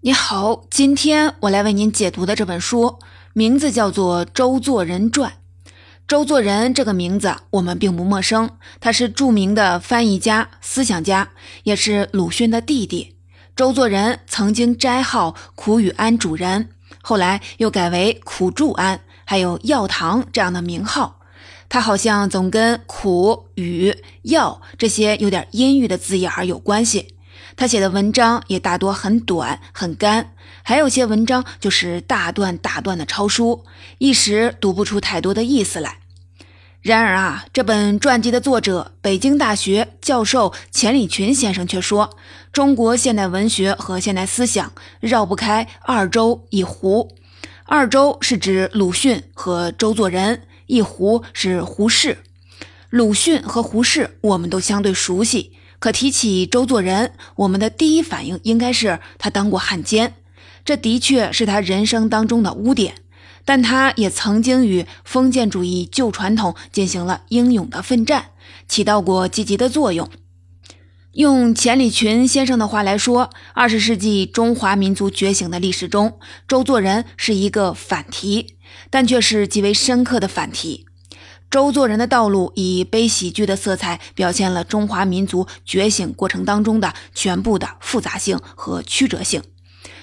你好，今天我来为您解读的这本书名字叫做《周作人传》。周作人这个名字我们并不陌生，他是著名的翻译家、思想家，也是鲁迅的弟弟。周作人曾经斋号苦雨庵主人，后来又改为苦住庵，还有药堂这样的名号。他好像总跟苦、雨、药这些有点阴郁的字眼儿有关系。他写的文章也大多很短很干，还有些文章就是大段大段的抄书，一时读不出太多的意思来。然而啊，这本传记的作者北京大学教授钱理群先生却说，中国现代文学和现代思想绕不开二周一胡。二周是指鲁迅和周作人，一胡是胡适。鲁迅和胡适我们都相对熟悉。可提起周作人，我们的第一反应应该是他当过汉奸，这的确是他人生当中的污点。但他也曾经与封建主义旧传统进行了英勇的奋战，起到过积极的作用。用钱理群先生的话来说，二十世纪中华民族觉醒的历史中，周作人是一个反题，但却是极为深刻的反题。周作人的道路以悲喜剧的色彩，表现了中华民族觉醒过程当中的全部的复杂性和曲折性。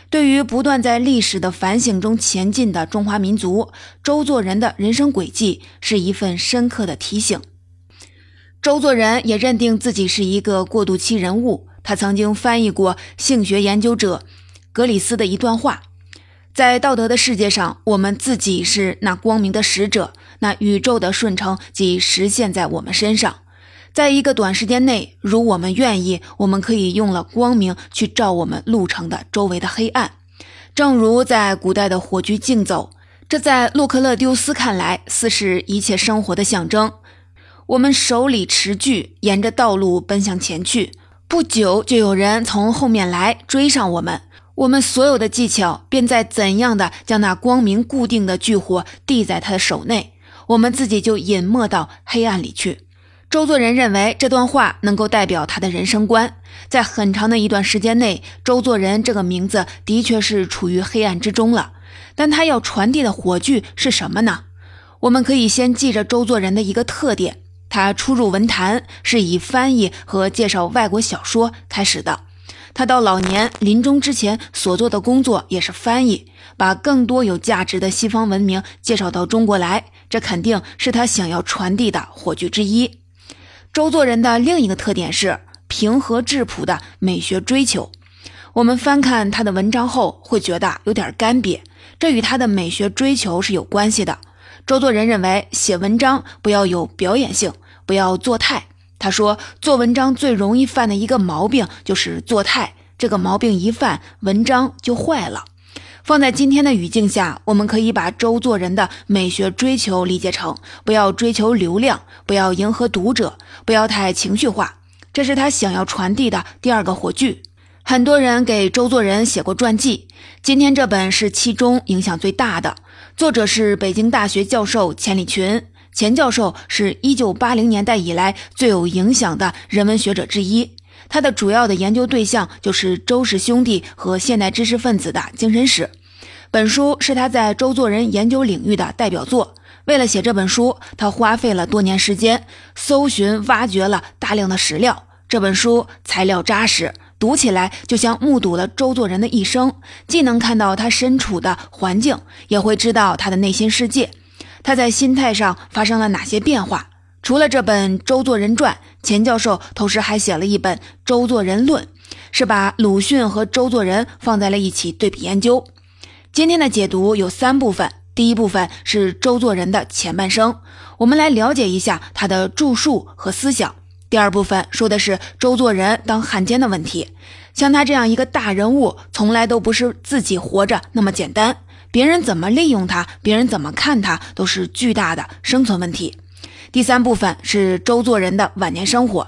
对于不断在历史的反省中前进的中华民族，周作人的人生轨迹是一份深刻的提醒。周作人也认定自己是一个过渡期人物。他曾经翻译过性学研究者格里斯的一段话：“在道德的世界上，我们自己是那光明的使者。”那宇宙的顺承即实现在我们身上，在一个短时间内，如我们愿意，我们可以用了光明去照我们路程的周围的黑暗，正如在古代的火炬竞走，这在洛克勒丢斯看来似是一切生活的象征。我们手里持炬，沿着道路奔向前去，不久就有人从后面来追上我们。我们所有的技巧便在怎样的将那光明固定的炬火递在他的手内。我们自己就隐没到黑暗里去。周作人认为这段话能够代表他的人生观。在很长的一段时间内，周作人这个名字的确是处于黑暗之中了。但他要传递的火炬是什么呢？我们可以先记着周作人的一个特点：他初入文坛是以翻译和介绍外国小说开始的。他到老年临终之前所做的工作也是翻译，把更多有价值的西方文明介绍到中国来。这肯定是他想要传递的火炬之一。周作人的另一个特点是平和质朴的美学追求。我们翻看他的文章后，会觉得有点干瘪，这与他的美学追求是有关系的。周作人认为，写文章不要有表演性，不要做态。他说，做文章最容易犯的一个毛病就是做态，这个毛病一犯，文章就坏了。放在今天的语境下，我们可以把周作人的美学追求理解成：不要追求流量，不要迎合读者，不要太情绪化。这是他想要传递的第二个火炬。很多人给周作人写过传记，今天这本是其中影响最大的。作者是北京大学教授钱理群，钱教授是一九八零年代以来最有影响的人文学者之一。他的主要的研究对象就是周氏兄弟和现代知识分子的精神史。本书是他在周作人研究领域的代表作。为了写这本书，他花费了多年时间，搜寻、挖掘了大量的史料。这本书材料扎实，读起来就像目睹了周作人的一生，既能看到他身处的环境，也会知道他的内心世界，他在心态上发生了哪些变化。除了这本《周作人传》，钱教授同时还写了一本《周作人论》，是把鲁迅和周作人放在了一起对比研究。今天的解读有三部分，第一部分是周作人的前半生，我们来了解一下他的著述和思想；第二部分说的是周作人当汉奸的问题，像他这样一个大人物，从来都不是自己活着那么简单，别人怎么利用他，别人怎么看他，都是巨大的生存问题。第三部分是周作人的晚年生活，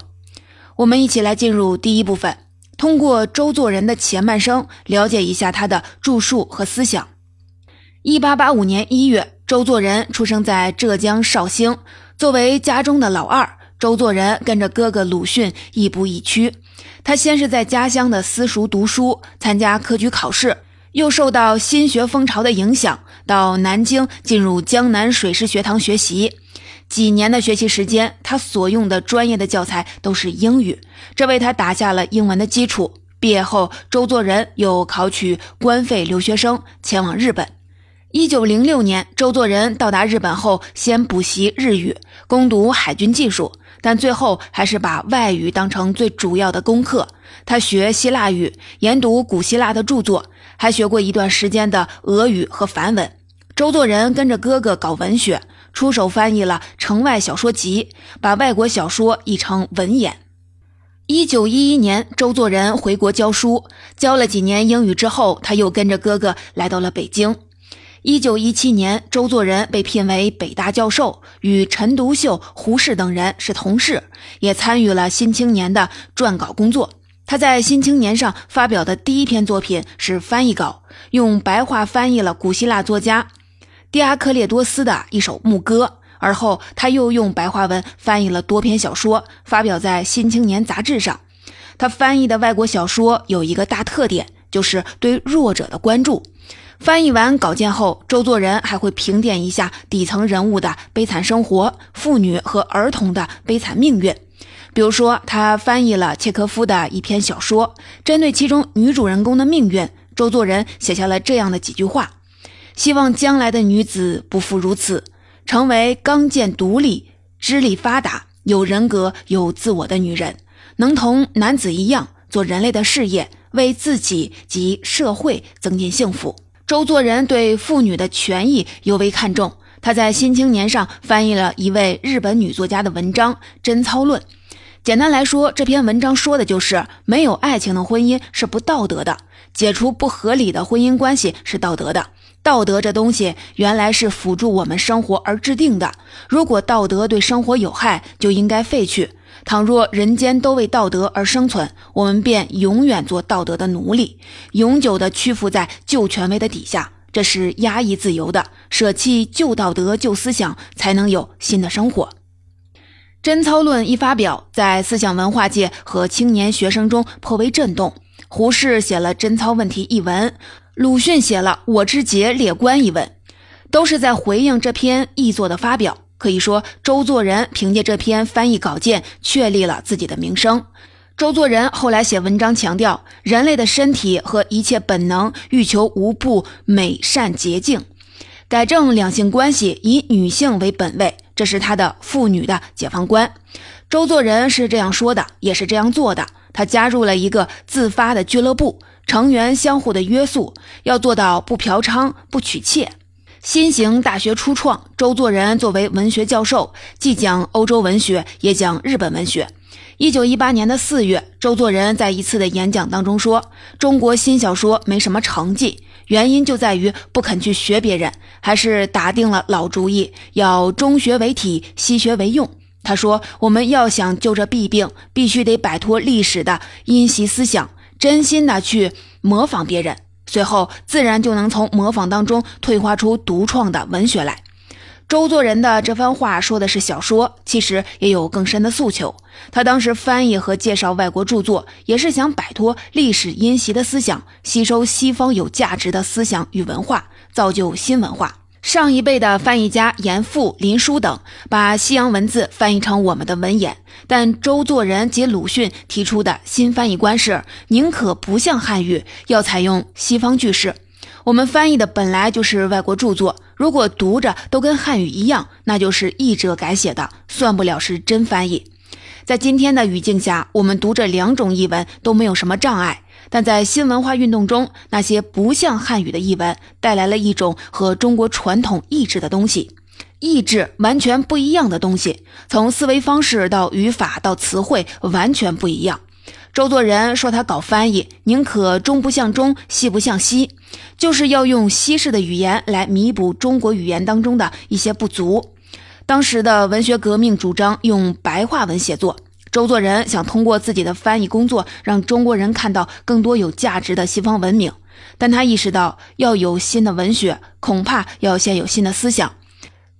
我们一起来进入第一部分，通过周作人的前半生了解一下他的著述和思想。一八八五年一月，周作人出生在浙江绍兴。作为家中的老二，周作人跟着哥哥鲁迅亦步亦趋，他先是在家乡的私塾读书，参加科举考试，又受到新学风潮的影响，到南京进入江南水师学堂学习。几年的学习时间，他所用的专业的教材都是英语，这为他打下了英文的基础。毕业后，周作人又考取官费留学生，前往日本。一九零六年，周作人到达日本后，先补习日语，攻读海军技术。但最后还是把外语当成最主要的功课。他学希腊语，研读古希腊的著作，还学过一段时间的俄语和梵文。周作人跟着哥哥搞文学，出手翻译了《城外小说集》，把外国小说译成文言。一九一一年，周作人回国教书，教了几年英语之后，他又跟着哥哥来到了北京。一九一七年，周作人被聘为北大教授，与陈独秀、胡适等人是同事，也参与了《新青年》的撰稿工作。他在《新青年》上发表的第一篇作品是翻译稿，用白话翻译了古希腊作家狄阿克列多斯的一首牧歌。而后，他又用白话文翻译了多篇小说，发表在《新青年》杂志上。他翻译的外国小说有一个大特点，就是对弱者的关注。翻译完稿件后，周作人还会评点一下底层人物的悲惨生活、妇女和儿童的悲惨命运。比如说，他翻译了契诃夫的一篇小说，针对其中女主人公的命运，周作人写下了这样的几句话：希望将来的女子不复如此，成为刚健独立、智力发达、有人格、有自我的女人，能同男子一样做人类的事业，为自己及社会增进幸福。周作人对妇女的权益尤为看重，他在《新青年》上翻译了一位日本女作家的文章《贞操论》。简单来说，这篇文章说的就是没有爱情的婚姻是不道德的，解除不合理的婚姻关系是道德的。道德这东西原来是辅助我们生活而制定的，如果道德对生活有害，就应该废去。倘若人间都为道德而生存，我们便永远做道德的奴隶，永久的屈服在旧权威的底下。这是压抑自由的，舍弃旧道德、旧思想，才能有新的生活。贞操论一发表，在思想文化界和青年学生中颇为震动。胡适写了《贞操问题》一文，鲁迅写了《我之节列观》一文，都是在回应这篇译作的发表。可以说，周作人凭借这篇翻译稿件确立了自己的名声。周作人后来写文章强调，人类的身体和一切本能欲求无不美善洁净，改正两性关系，以女性为本位，这是他的妇女的解放观。周作人是这样说的，也是这样做的。他加入了一个自发的俱乐部，成员相互的约束，要做到不嫖娼、不娶妾。新型大学初创，周作人作为文学教授，既讲欧洲文学，也讲日本文学。一九一八年的四月，周作人在一次的演讲当中说：“中国新小说没什么成绩，原因就在于不肯去学别人，还是打定了老主意，要中学为体，西学为用。”他说：“我们要想就这弊病，必须得摆脱历史的因袭思想，真心的去模仿别人。”随后，自然就能从模仿当中退化出独创的文学来。周作人的这番话说的是小说，其实也有更深的诉求。他当时翻译和介绍外国著作，也是想摆脱历史因袭的思想，吸收西方有价值的思想与文化，造就新文化。上一辈的翻译家严复、林纾等把西洋文字翻译成我们的文言，但周作人及鲁迅提出的新翻译观是：宁可不像汉语，要采用西方句式。我们翻译的本来就是外国著作，如果读着都跟汉语一样，那就是译者改写的，算不了是真翻译。在今天的语境下，我们读这两种译文都没有什么障碍。但在新文化运动中，那些不像汉语的译文带来了一种和中国传统意志的东西，意志完全不一样的东西，从思维方式到语法到词汇完全不一样。周作人说他搞翻译，宁可中不像中，西不像西，就是要用西式的语言来弥补中国语言当中的一些不足。当时的文学革命主张用白话文写作。周作人想通过自己的翻译工作，让中国人看到更多有价值的西方文明，但他意识到要有新的文学，恐怕要先有新的思想。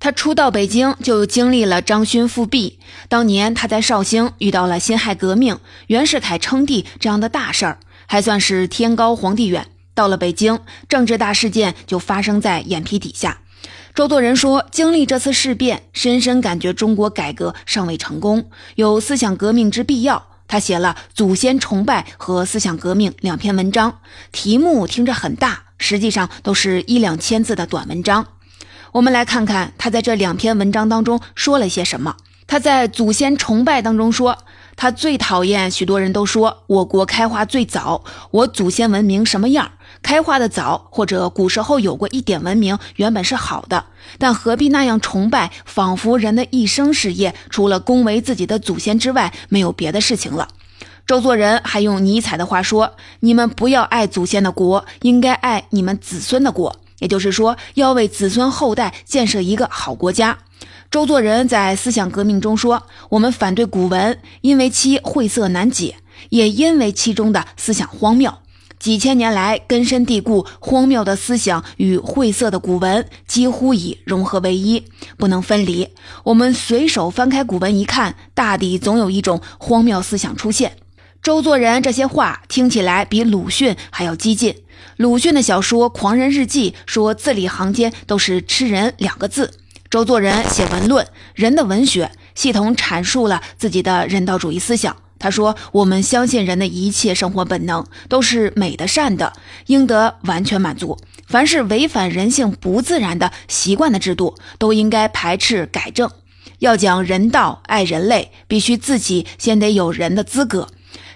他初到北京就经历了张勋复辟，当年他在绍兴遇到了辛亥革命、袁世凯称帝这样的大事儿，还算是天高皇帝远。到了北京，政治大事件就发生在眼皮底下。周作人说：“经历这次事变，深深感觉中国改革尚未成功，有思想革命之必要。”他写了《祖先崇拜和思想革命》两篇文章，题目听着很大，实际上都是一两千字的短文章。我们来看看他在这两篇文章当中说了些什么。他在《祖先崇拜》当中说，他最讨厌许多人都说我国开化最早，我祖先文明什么样？开化的早，或者古时候有过一点文明，原本是好的，但何必那样崇拜？仿佛人的一生事业，除了恭维自己的祖先之外，没有别的事情了。周作人还用尼采的话说：“你们不要爱祖先的国，应该爱你们子孙的国。”也就是说，要为子孙后代建设一个好国家。周作人在思想革命中说：“我们反对古文，因为其晦涩难解，也因为其中的思想荒谬。几千年来根深蒂固、荒谬的思想与晦涩的古文几乎已融合为一，不能分离。我们随手翻开古文一看，大抵总有一种荒谬思想出现。”周作人这些话听起来比鲁迅还要激进。鲁迅的小说《狂人日记》说字里行间都是“吃人”两个字。周作人写文论，人的文学系统阐述了自己的人道主义思想。他说：“我们相信人的一切生活本能都是美的、善的，应得完全满足。凡是违反人性不自然的习惯的制度，都应该排斥改正。要讲人道、爱人类，必须自己先得有人的资格。”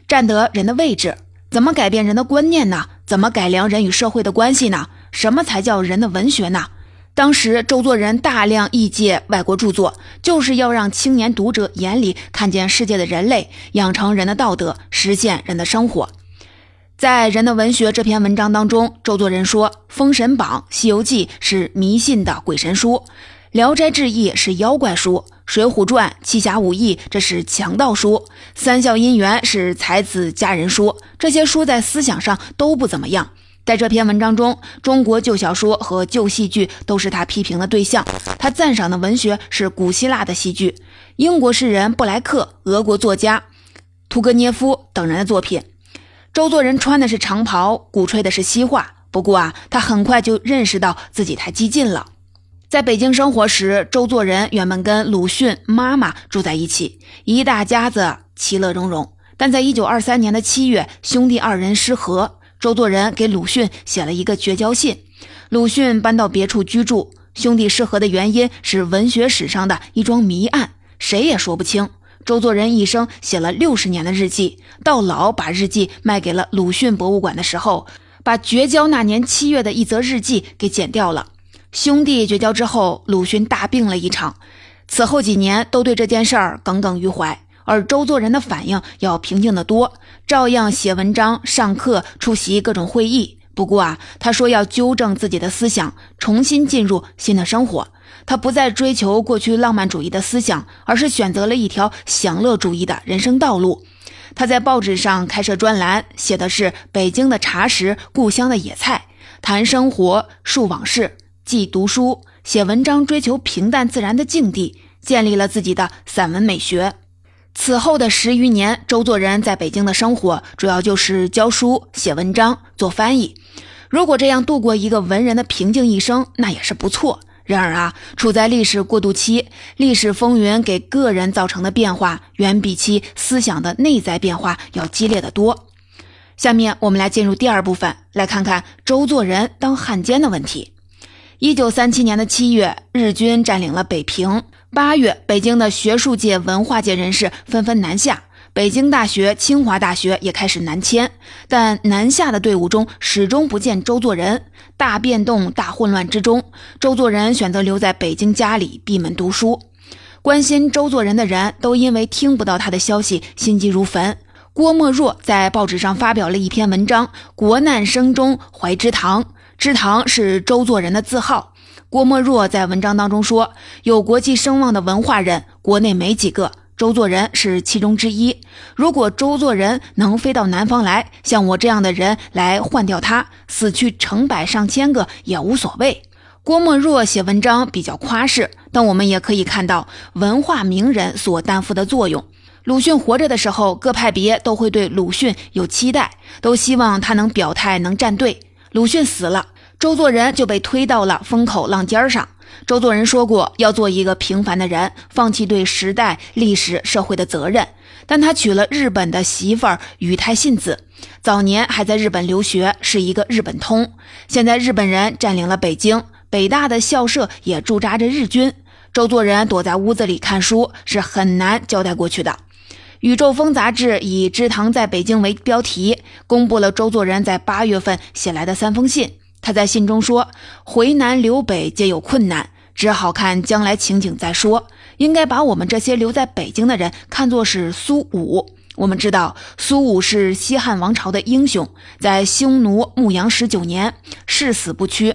占得人的位置，怎么改变人的观念呢？怎么改良人与社会的关系呢？什么才叫人的文学呢？当时周作人大量译介外国著作，就是要让青年读者眼里看见世界的人类，养成人的道德，实现人的生活。在《人的文学》这篇文章当中，周作人说，《封神榜》《西游记》是迷信的鬼神书。《聊斋志异》是妖怪书，《水浒传》《七侠五义》这是强盗书，《三笑姻缘》是才子佳人书。这些书在思想上都不怎么样。在这篇文章中，中国旧小说和旧戏剧都是他批评的对象。他赞赏的文学是古希腊的戏剧、英国诗人布莱克、俄国作家屠格涅夫等人的作品。周作人穿的是长袍，鼓吹的是西化。不过啊，他很快就认识到自己太激进了。在北京生活时，周作人原本跟鲁迅妈妈住在一起，一大家子其乐融融。但在一九二三年的七月，兄弟二人失和，周作人给鲁迅写了一个绝交信，鲁迅搬到别处居住。兄弟失和的原因是文学史上的一桩谜案，谁也说不清。周作人一生写了六十年的日记，到老把日记卖给了鲁迅博物馆的时候，把绝交那年七月的一则日记给剪掉了。兄弟绝交之后，鲁迅大病了一场，此后几年都对这件事儿耿耿于怀。而周作人的反应要平静得多，照样写文章、上课、出席各种会议。不过啊，他说要纠正自己的思想，重新进入新的生活。他不再追求过去浪漫主义的思想，而是选择了一条享乐主义的人生道路。他在报纸上开设专栏，写的是北京的茶食、故乡的野菜，谈生活、述往事。既读书写文章，追求平淡自然的境地，建立了自己的散文美学。此后的十余年，周作人在北京的生活主要就是教书、写文章、做翻译。如果这样度过一个文人的平静一生，那也是不错。然而啊，处在历史过渡期，历史风云给个人造成的变化，远比其思想的内在变化要激烈的多。下面我们来进入第二部分，来看看周作人当汉奸的问题。一九三七年的七月，日军占领了北平。八月，北京的学术界、文化界人士纷纷南下，北京大学、清华大学也开始南迁。但南下的队伍中始终不见周作人。大变动、大混乱之中，周作人选择留在北京家里闭门读书。关心周作人的人都因为听不到他的消息，心急如焚。郭沫若在报纸上发表了一篇文章：“国难生中怀之堂。”之堂是周作人的字号。郭沫若在文章当中说：“有国际声望的文化人，国内没几个，周作人是其中之一。如果周作人能飞到南方来，像我这样的人来换掉他，死去成百上千个也无所谓。”郭沫若写文章比较夸饰，但我们也可以看到文化名人所担负的作用。鲁迅活着的时候，各派别都会对鲁迅有期待，都希望他能表态、能站队。鲁迅死了，周作人就被推到了风口浪尖上。周作人说过，要做一个平凡的人，放弃对时代、历史、社会的责任。但他娶了日本的媳妇儿宇太信子，早年还在日本留学，是一个日本通。现在日本人占领了北京。北大的校舍也驻扎着日军，周作人躲在屋子里看书是很难交代过去的。《宇宙风》杂志以“知堂在北京”为标题，公布了周作人在八月份写来的三封信。他在信中说：“回南留北皆有困难，只好看将来情景再说。应该把我们这些留在北京的人看作是苏武。我们知道苏武是西汉王朝的英雄，在匈奴牧羊十九年，誓死不屈。”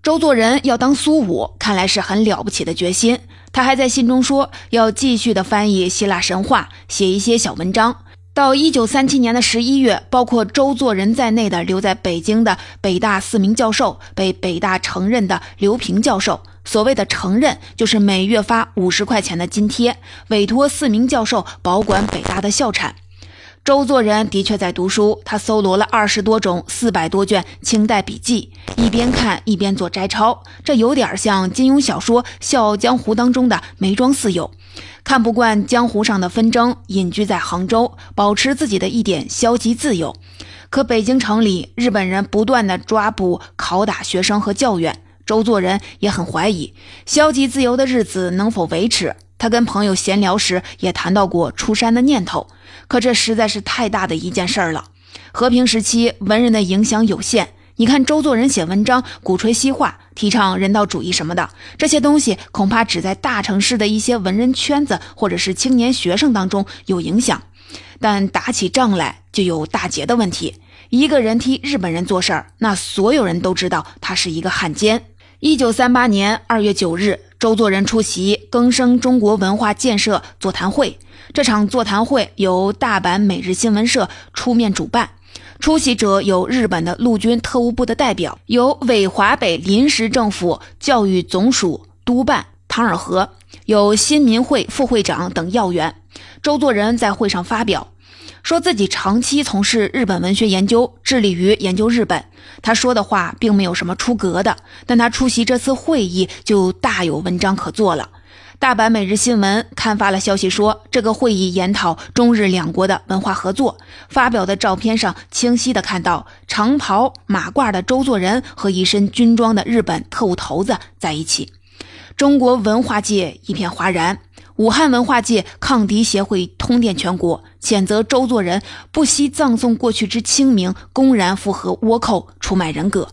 周作人要当苏武，看来是很了不起的决心。他还在信中说，要继续的翻译希腊神话，写一些小文章。到一九三七年的十一月，包括周作人在内的留在北京的北大四名教授被北大承认的刘平教授，所谓的承认，就是每月发五十块钱的津贴，委托四名教授保管北大的校产。周作人的确在读书，他搜罗了二十多种、四百多卷清代笔记，一边看一边做摘抄。这有点像金庸小说《笑傲江湖》当中的梅庄四友，看不惯江湖上的纷争，隐居在杭州，保持自己的一点消极自由。可北京城里，日本人不断的抓捕、拷打学生和教员，周作人也很怀疑消极自由的日子能否维持。他跟朋友闲聊时也谈到过出山的念头。可这实在是太大的一件事儿了。和平时期，文人的影响有限。你看周作人写文章，鼓吹西化，提倡人道主义什么的，这些东西恐怕只在大城市的一些文人圈子或者是青年学生当中有影响。但打起仗来就有大劫的问题。一个人替日本人做事儿，那所有人都知道他是一个汉奸。一九三八年二月九日，周作人出席更生中国文化建设座谈会。这场座谈会由大阪每日新闻社出面主办，出席者有日本的陆军特务部的代表，有伪华北临时政府教育总署督办唐尔和，有新民会副会长等要员。周作人在会上发表，说自己长期从事日本文学研究，致力于研究日本。他说的话并没有什么出格的，但他出席这次会议就大有文章可做了。大阪每日新闻刊发了消息说，这个会议研讨中日两国的文化合作。发表的照片上，清晰的看到长袍马褂的周作人和一身军装的日本特务头子在一起。中国文化界一片哗然，武汉文化界抗敌协会通电全国，谴责周作人不惜葬送过去之清明，公然附和倭寇，出卖人格。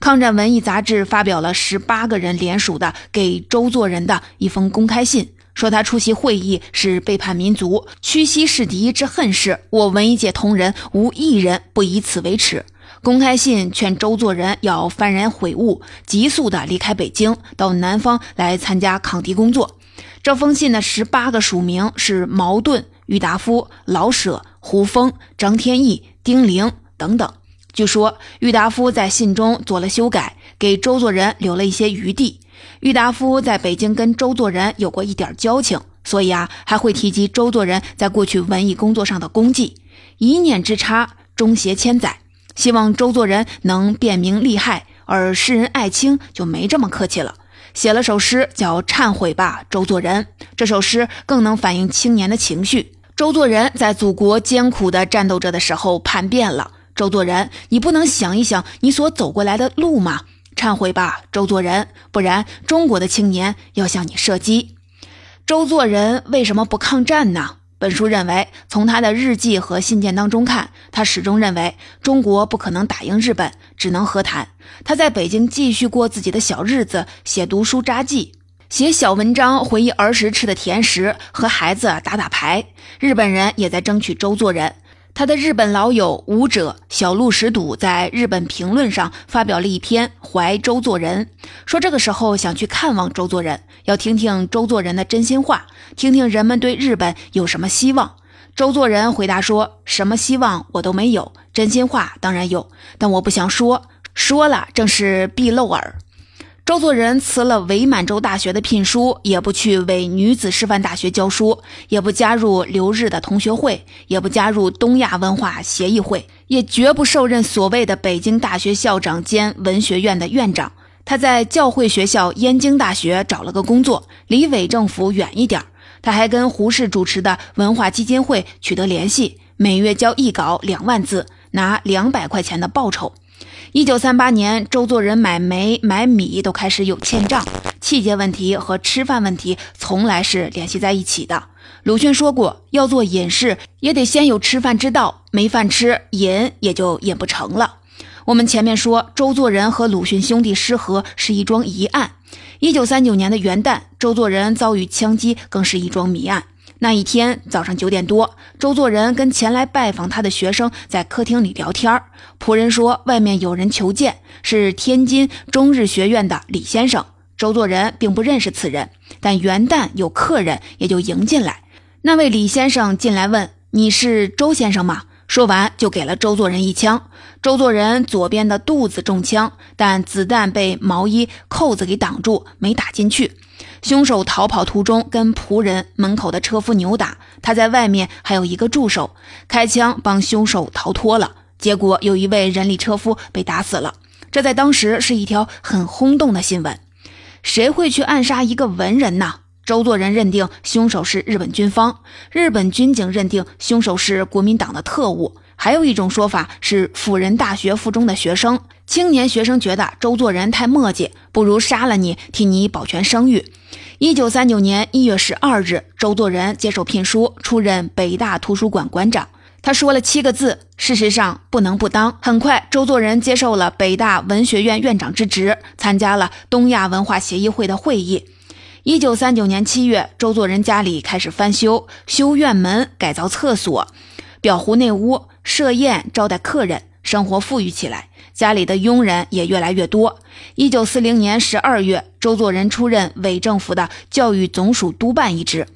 抗战文艺杂志发表了十八个人联署的给周作人的一封公开信，说他出席会议是背叛民族、屈膝是敌之恨事。我文艺界同仁无一人不以此为耻。公开信劝周作人要幡然悔悟，急速的离开北京，到南方来参加抗敌工作。这封信的十八个署名是茅盾、郁达夫、老舍、胡风、张天翼、丁玲等等。据说郁达夫在信中做了修改，给周作人留了一些余地。郁达夫在北京跟周作人有过一点交情，所以啊，还会提及周作人在过去文艺工作上的功绩。一念之差，终携千载。希望周作人能辨明利害，而诗人艾青就没这么客气了，写了首诗叫《忏悔吧，周作人》。这首诗更能反映青年的情绪。周作人在祖国艰苦的战斗着的时候叛变了。周作人，你不能想一想你所走过来的路吗？忏悔吧，周作人，不然中国的青年要向你射击。周作人为什么不抗战呢？本书认为，从他的日记和信件当中看，他始终认为中国不可能打赢日本，只能和谈。他在北京继续过自己的小日子，写读书札记，写小文章，回忆儿时吃的甜食，和孩子打打牌。日本人也在争取周作人。他的日本老友舞者小鹿石笃在日本评论上发表了一篇怀周作人，说这个时候想去看望周作人，要听听周作人的真心话，听听人们对日本有什么希望。周作人回答说：“什么希望我都没有，真心话当然有，但我不想说，说了正是必露耳。”周作人辞了伪满洲大学的聘书，也不去伪女子师范大学教书，也不加入留日的同学会，也不加入东亚文化协议会，也绝不受任所谓的北京大学校长兼文学院的院长。他在教会学校燕京大学找了个工作，离伪政府远一点。他还跟胡适主持的文化基金会取得联系，每月交一稿两万字，拿两百块钱的报酬。一九三八年，周作人买煤、买米都开始有欠账，气节问题和吃饭问题从来是联系在一起的。鲁迅说过，要做隐士，也得先有吃饭之道，没饭吃，隐也就隐不成了。我们前面说，周作人和鲁迅兄弟失和是一桩疑案。一九三九年的元旦，周作人遭遇枪击，更是一桩谜案。那一天早上九点多，周作人跟前来拜访他的学生在客厅里聊天仆人说外面有人求见，是天津中日学院的李先生。周作人并不认识此人，但元旦有客人，也就迎进来。那位李先生进来问：“你是周先生吗？”说完就给了周作人一枪。周作人左边的肚子中枪，但子弹被毛衣扣子给挡住，没打进去。凶手逃跑途中跟仆人门口的车夫扭打，他在外面还有一个助手，开枪帮凶手逃脱了。结果有一位人力车夫被打死了，这在当时是一条很轰动的新闻。谁会去暗杀一个文人呢？周作人认定凶手是日本军方，日本军警认定凶手是国民党的特务。还有一种说法是辅仁大学附中的学生，青年学生觉得周作人太墨迹，不如杀了你，替你保全声誉。一九三九年一月十二日，周作人接受聘书，出任北大图书馆馆长。他说了七个字：“事实上不能不当。”很快，周作人接受了北大文学院院长之职，参加了东亚文化协议会的会议。一九三九年七月，周作人家里开始翻修，修院门，改造厕所，裱糊内屋。设宴招待客人，生活富裕起来，家里的佣人也越来越多。一九四零年十二月，周作人出任伪政府的教育总署督办一职。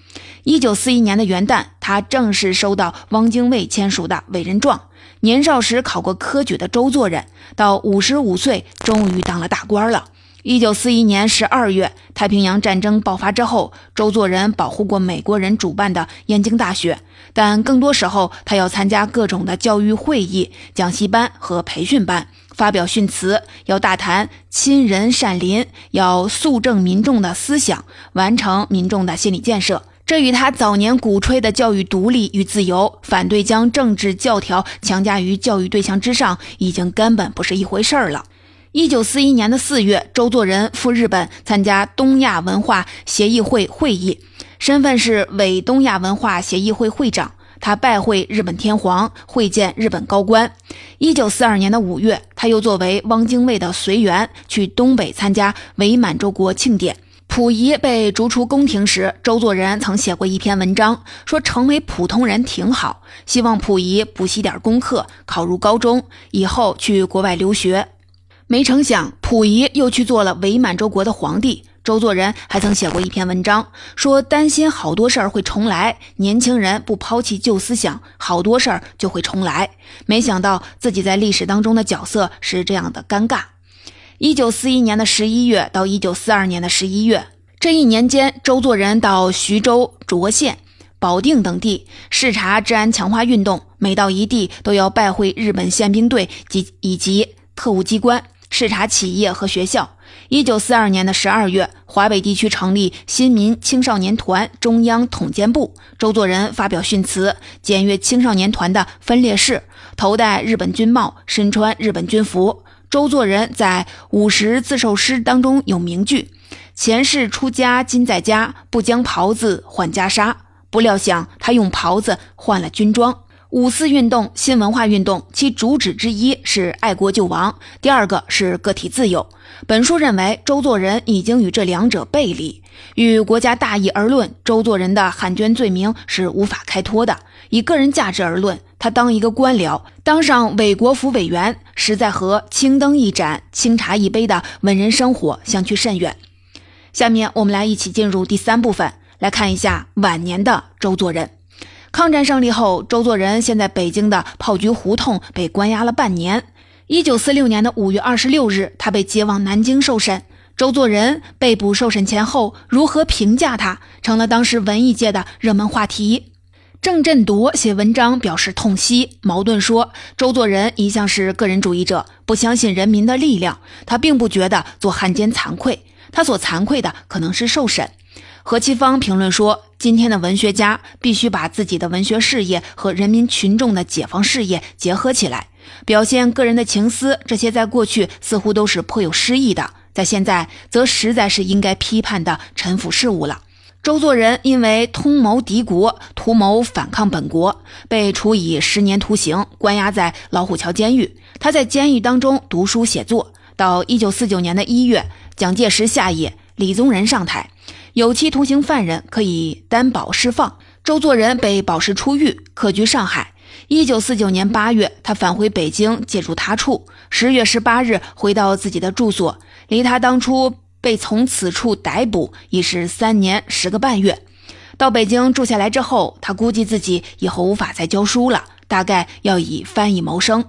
一九四一年的元旦，他正式收到汪精卫签署的委任状。年少时考过科举的周作人，到五十五岁终于当了大官了。一九四一年十二月，太平洋战争爆发之后，周作人保护过美国人主办的燕京大学，但更多时候他要参加各种的教育会议、讲习班和培训班，发表训词，要大谈亲仁善邻，要肃正民众的思想，完成民众的心理建设。这与他早年鼓吹的教育独立与自由，反对将政治教条强加于教育对象之上，已经根本不是一回事儿了。一九四一年的四月，周作人赴日本参加东亚文化协议会会议，身份是伪东亚文化协议会会长。他拜会日本天皇，会见日本高官。一九四二年的五月，他又作为汪精卫的随员去东北参加伪满洲国庆典。溥仪被逐出宫廷时，周作人曾写过一篇文章，说成为普通人挺好，希望溥仪补习点功课，考入高中，以后去国外留学。没成想，溥仪又去做了伪满洲国的皇帝。周作人还曾写过一篇文章，说担心好多事儿会重来，年轻人不抛弃旧思想，好多事儿就会重来。没想到自己在历史当中的角色是这样的尴尬。一九四一年的十一月到一九四二年的十一月，这一年间，周作人到徐州、涿县、保定等地视察治安强化运动，每到一地都要拜会日本宪兵队及以及特务机关。视察企业和学校。一九四二年的十二月，华北地区成立新民青少年团中央统监部，周作人发表训词，检阅青少年团的分列式，头戴日本军帽，身穿日本军服。周作人在五十自授诗当中有名句：“前世出家今在家，不将袍子换袈裟。”不料想他用袍子换了军装。五四运动、新文化运动，其主旨之一是爱国救亡，第二个是个体自由。本书认为，周作人已经与这两者背离。与国家大义而论，周作人的汉奸罪名是无法开脱的；以个人价值而论，他当一个官僚，当上伪国府委员，实在和青灯一盏、清茶一杯的文人生活相去甚远。下面我们来一起进入第三部分，来看一下晚年的周作人。抗战胜利后，周作人现在北京的炮局胡同被关押了半年。一九四六年的五月二十六日，他被接往南京受审。周作人被捕受审前后，如何评价他，成了当时文艺界的热门话题。郑振铎写文章表示痛惜。矛盾说，周作人一向是个人主义者，不相信人民的力量。他并不觉得做汉奸惭愧，他所惭愧的可能是受审。何其芳评论说，今天的文学家必须把自己的文学事业和人民群众的解放事业结合起来，表现个人的情思。这些在过去似乎都是颇有诗意的，在现在则实在是应该批判的陈腐事物了。周作人因为通谋敌国、图谋反抗本国，被处以十年徒刑，关押在老虎桥监狱。他在监狱当中读书写作。到一九四九年的一月，蒋介石下野，李宗仁上台，有期徒刑犯人可以担保释放。周作人被保释出狱，客居上海。一九四九年八月，他返回北京，借住他处。十月十八日，回到自己的住所，离他当初。被从此处逮捕已是三年十个半月，到北京住下来之后，他估计自己以后无法再教书了，大概要以翻译谋生。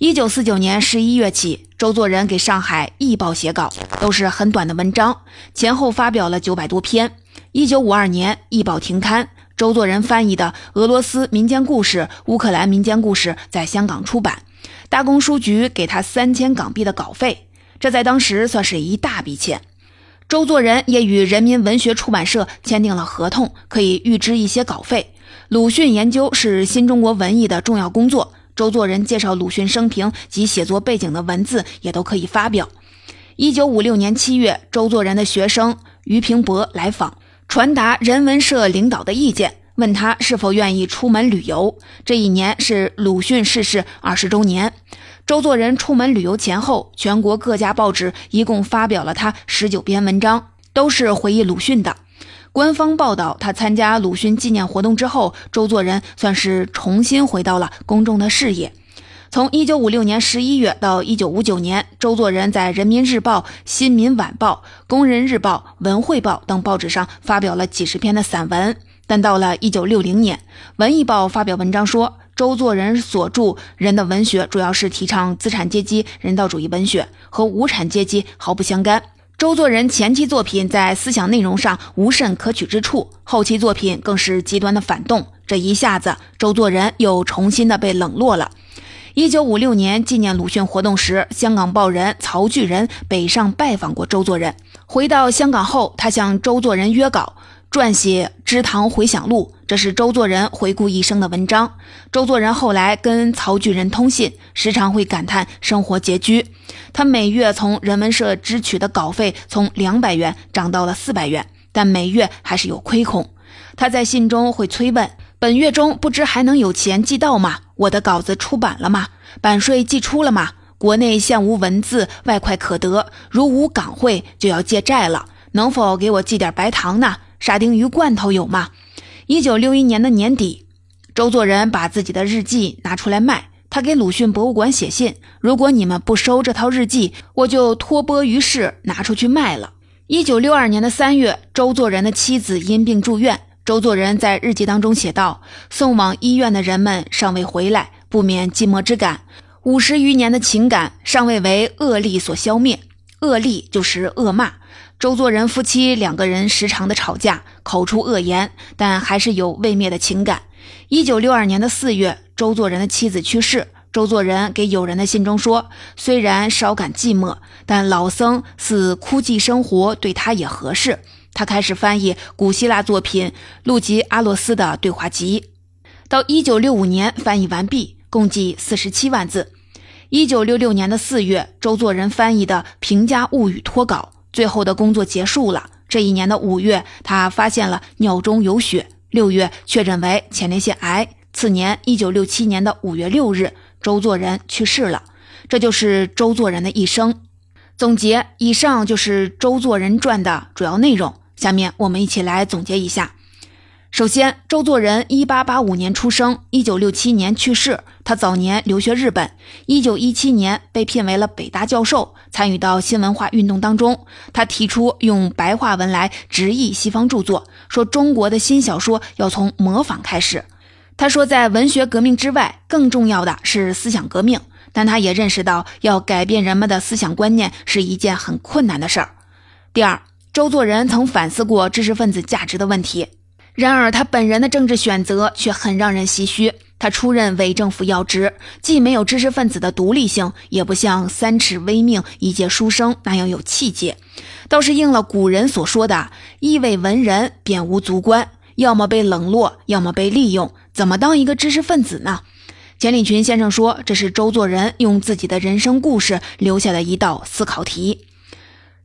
一九四九年十一月起，周作人给上海《艺报》写稿，都是很短的文章，前后发表了九百多篇。一九五二年，《艺报》停刊，周作人翻译的俄罗斯民间故事、乌克兰民间故事在香港出版，大公书局给他三千港币的稿费。这在当时算是一大笔钱。周作人也与人民文学出版社签订了合同，可以预支一些稿费。鲁迅研究是新中国文艺的重要工作，周作人介绍鲁迅生平及写作背景的文字也都可以发表。一九五六年七月，周作人的学生于平伯来访，传达人文社领导的意见，问他是否愿意出门旅游。这一年是鲁迅逝世二十周年。周作人出门旅游前后，全国各家报纸一共发表了他十九篇文章，都是回忆鲁迅的。官方报道，他参加鲁迅纪念活动之后，周作人算是重新回到了公众的视野。从一九五六年十一月到一九五九年，周作人在《人民日报》《新民晚报》《工人日报》《文汇报》等报纸上发表了几十篇的散文。但到了一九六零年，《文艺报》发表文章说。周作人所著人的文学主要是提倡资产阶级人道主义文学，和无产阶级毫不相干。周作人前期作品在思想内容上无甚可取之处，后期作品更是极端的反动。这一下子，周作人又重新的被冷落了。一九五六年纪念鲁迅活动时，香港报人曹巨人北上拜访过周作人。回到香港后，他向周作人约稿。撰写《知堂回响录》，这是周作人回顾一生的文章。周作人后来跟曹巨人通信，时常会感叹生活拮据。他每月从人文社支取的稿费从两百元涨到了四百元，但每月还是有亏空。他在信中会催问：“本月中不知还能有钱寄到吗？我的稿子出版了吗？版税寄出了吗？国内现无文字外快可得，如无港汇就要借债了，能否给我寄点白糖呢？”沙丁鱼罐头有吗？一九六一年的年底，周作人把自己的日记拿出来卖。他给鲁迅博物馆写信：“如果你们不收这套日记，我就托钵于世，拿出去卖了。”一九六二年的三月，周作人的妻子因病住院。周作人在日记当中写道：“送往医院的人们尚未回来，不免寂寞之感。五十余年的情感尚未为恶力所消灭。恶力就是恶骂。”周作人夫妻两个人时常的吵架，口出恶言，但还是有未灭的情感。一九六二年的四月，周作人的妻子去世。周作人给友人的信中说：“虽然稍感寂寞，但老僧似枯寂生活，对他也合适。”他开始翻译古希腊作品路吉阿洛斯的对话集，到一九六五年翻译完毕，共计四十七万字。一九六六年的四月，周作人翻译的《平家物语》脱稿。最后的工作结束了。这一年的五月，他发现了尿中有血。六月确诊为前列腺癌。次年，一九六七年的五月六日，周作人去世了。这就是周作人的一生。总结以上就是《周作人传》的主要内容。下面我们一起来总结一下。首先，周作人一八八五年出生，一九六七年去世。他早年留学日本，一九一七年被聘为了北大教授，参与到新文化运动当中。他提出用白话文来直译西方著作，说中国的新小说要从模仿开始。他说，在文学革命之外，更重要的是思想革命。但他也认识到，要改变人们的思想观念是一件很困难的事儿。第二，周作人曾反思过知识分子价值的问题，然而他本人的政治选择却很让人唏嘘。他出任伪政府要职，既没有知识分子的独立性，也不像三尺微命、一介书生那样有气节，倒是应了古人所说的“一为文人，便无足观”，要么被冷落，要么被利用，怎么当一个知识分子呢？钱理群先生说，这是周作人用自己的人生故事留下的一道思考题。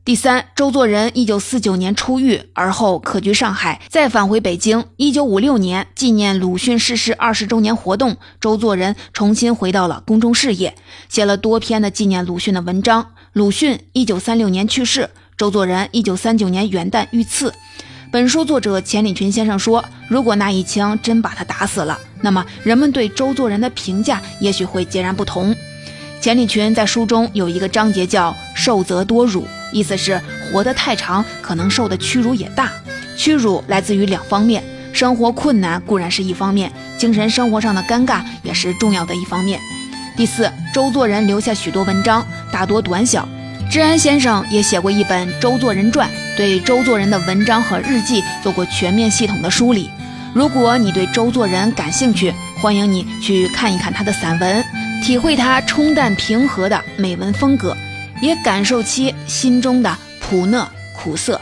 第三，周作人一九四九年出狱，而后客居上海，再返回北京。一九五六年，纪念鲁迅逝世二十周年活动，周作人重新回到了公众视野，写了多篇的纪念鲁迅的文章。鲁迅一九三六年去世，周作人一九三九年元旦遇刺。本书作者钱理群先生说：“如果那一枪真把他打死了，那么人们对周作人的评价也许会截然不同。”钱理群在书中有一个章节叫“受则多辱”。意思是活得太长，可能受的屈辱也大。屈辱来自于两方面，生活困难固然是一方面，精神生活上的尴尬也是重要的一方面。第四，周作人留下许多文章，大多短小。治安先生也写过一本《周作人传》，对周作人的文章和日记做过全面系统的梳理。如果你对周作人感兴趣，欢迎你去看一看他的散文，体会他冲淡平和的美文风格。也感受其心中的苦讷苦涩。